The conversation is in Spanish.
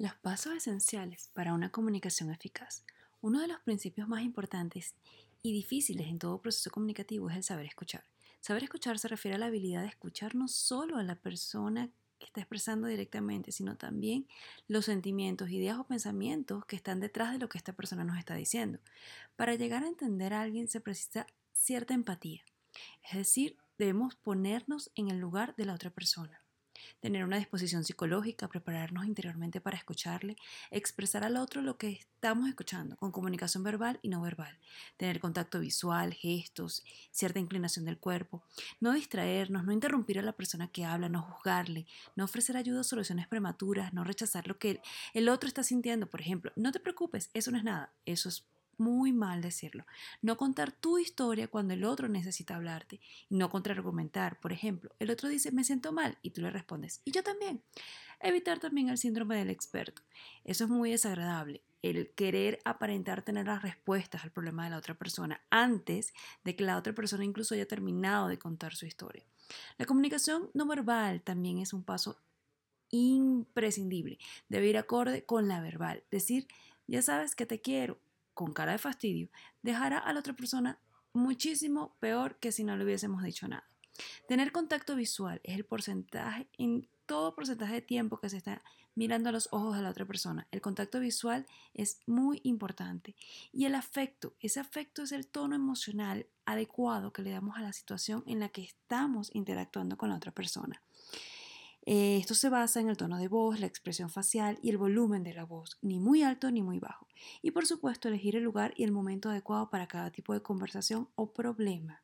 Los pasos esenciales para una comunicación eficaz. Uno de los principios más importantes y difíciles en todo proceso comunicativo es el saber escuchar. Saber escuchar se refiere a la habilidad de escuchar no solo a la persona que está expresando directamente, sino también los sentimientos, ideas o pensamientos que están detrás de lo que esta persona nos está diciendo. Para llegar a entender a alguien se precisa cierta empatía, es decir, debemos ponernos en el lugar de la otra persona tener una disposición psicológica, prepararnos interiormente para escucharle, expresar al otro lo que estamos escuchando, con comunicación verbal y no verbal, tener contacto visual, gestos, cierta inclinación del cuerpo, no distraernos, no interrumpir a la persona que habla, no juzgarle, no ofrecer ayuda o soluciones prematuras, no rechazar lo que el otro está sintiendo, por ejemplo, no te preocupes, eso no es nada, eso es muy mal decirlo. No contar tu historia cuando el otro necesita hablarte no contraargumentar. Por ejemplo, el otro dice, me siento mal y tú le respondes, y yo también. Evitar también el síndrome del experto. Eso es muy desagradable. El querer aparentar tener las respuestas al problema de la otra persona antes de que la otra persona incluso haya terminado de contar su historia. La comunicación no verbal también es un paso imprescindible. Debe ir acorde con la verbal. Decir, ya sabes que te quiero, con cara de fastidio, dejará a la otra persona muchísimo peor que si no le hubiésemos dicho nada. Tener contacto visual es el porcentaje, en todo porcentaje de tiempo que se está mirando a los ojos de la otra persona. El contacto visual es muy importante. Y el afecto, ese afecto es el tono emocional adecuado que le damos a la situación en la que estamos interactuando con la otra persona. Eh, esto se basa en el tono de voz, la expresión facial y el volumen de la voz, ni muy alto ni muy bajo. Y por supuesto elegir el lugar y el momento adecuado para cada tipo de conversación o problema.